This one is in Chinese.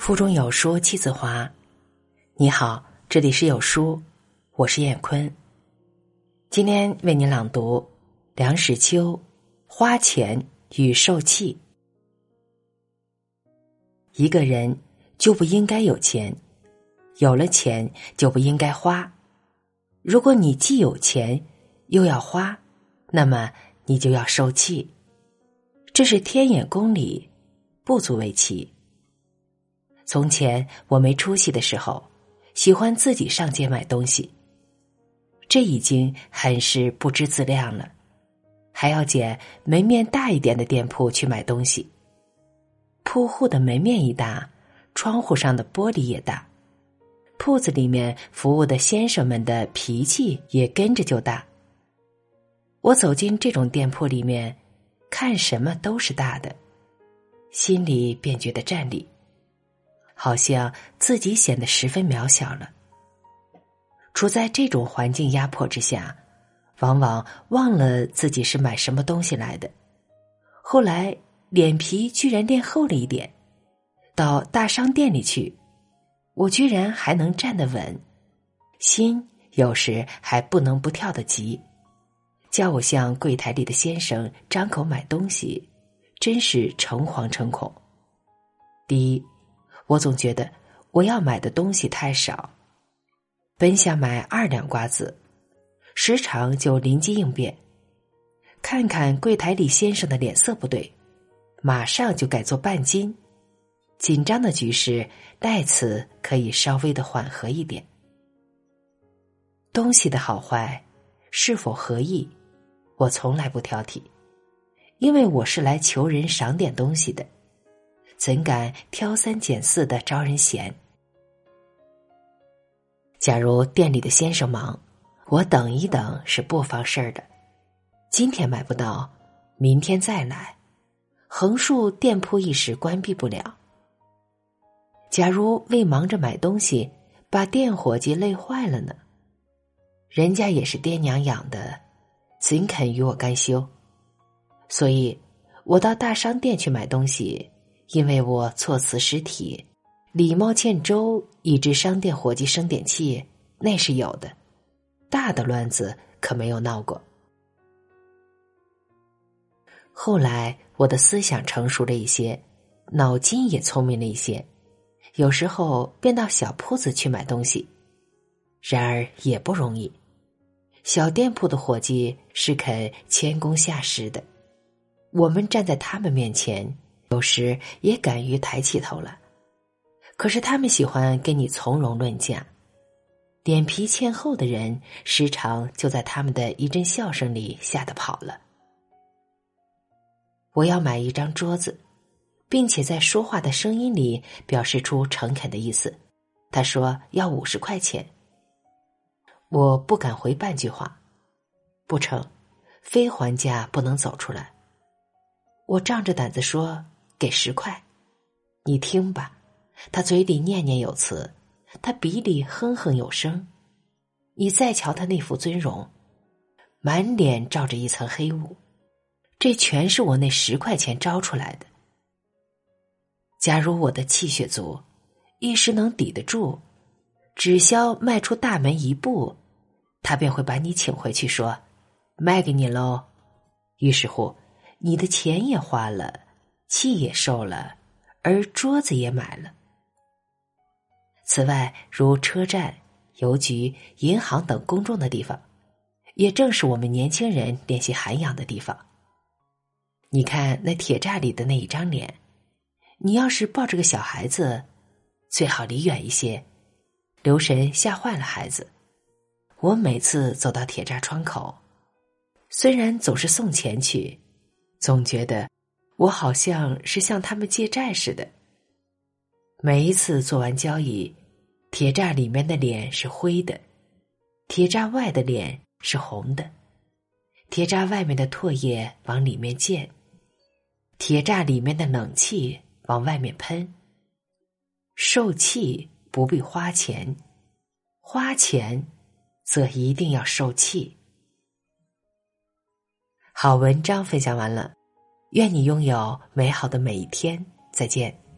腹中有书气自华。你好，这里是有书，我是燕坤。今天为您朗读梁实秋《花钱与受气》。一个人就不应该有钱，有了钱就不应该花。如果你既有钱又要花，那么你就要受气。这是天眼公理，不足为奇。从前我没出息的时候，喜欢自己上街买东西。这已经很是不知自量了，还要捡门面大一点的店铺去买东西。铺户的门面一大，窗户上的玻璃也大，铺子里面服务的先生们的脾气也跟着就大。我走进这种店铺里面，看什么都是大的，心里便觉得站立。好像自己显得十分渺小了。处在这种环境压迫之下，往往忘了自己是买什么东西来的。后来脸皮居然练厚了一点，到大商店里去，我居然还能站得稳，心有时还不能不跳得急。叫我向柜台里的先生张口买东西，真是诚惶诚恐。第一。我总觉得我要买的东西太少，本想买二两瓜子，时常就灵机应变，看看柜台里先生的脸色不对，马上就改做半斤，紧张的局势待此可以稍微的缓和一点。东西的好坏，是否合意，我从来不挑剔，因为我是来求人赏点东西的。怎敢挑三拣四的招人嫌？假如店里的先生忙，我等一等是不妨事儿的。今天买不到，明天再来，横竖店铺一时关闭不了。假如为忙着买东西，把店伙计累坏了呢？人家也是爹娘养的，怎肯与我干休？所以，我到大商店去买东西。因为我措辞失体，礼貌欠周，以致商店伙计生点气，那是有的。大的乱子可没有闹过。后来我的思想成熟了一些，脑筋也聪明了一些，有时候便到小铺子去买东西。然而也不容易，小店铺的伙计是肯谦恭下士的，我们站在他们面前。有时也敢于抬起头了，可是他们喜欢跟你从容论价，脸皮欠厚的人时常就在他们的一阵笑声里吓得跑了。我要买一张桌子，并且在说话的声音里表示出诚恳的意思。他说要五十块钱，我不敢回半句话，不成，非还价不能走出来。我仗着胆子说。给十块，你听吧。他嘴里念念有词，他鼻里哼哼有声。你再瞧他那副尊容，满脸罩着一层黑雾，这全是我那十块钱招出来的。假如我的气血足，一时能抵得住，只消迈出大门一步，他便会把你请回去，说卖给你喽。于是乎，你的钱也花了。气也受了，而桌子也买了。此外，如车站、邮局、银行等公众的地方，也正是我们年轻人练习涵养的地方。你看那铁栅里的那一张脸，你要是抱着个小孩子，最好离远一些，留神吓坏了孩子。我每次走到铁栅窗口，虽然总是送钱去，总觉得。我好像是向他们借债似的。每一次做完交易，铁栅里面的脸是灰的，铁栅外的脸是红的，铁栅外面的唾液往里面溅，铁栅里面的冷气往外面喷。受气不必花钱，花钱则一定要受气。好文章分享完了。愿你拥有美好的每一天。再见。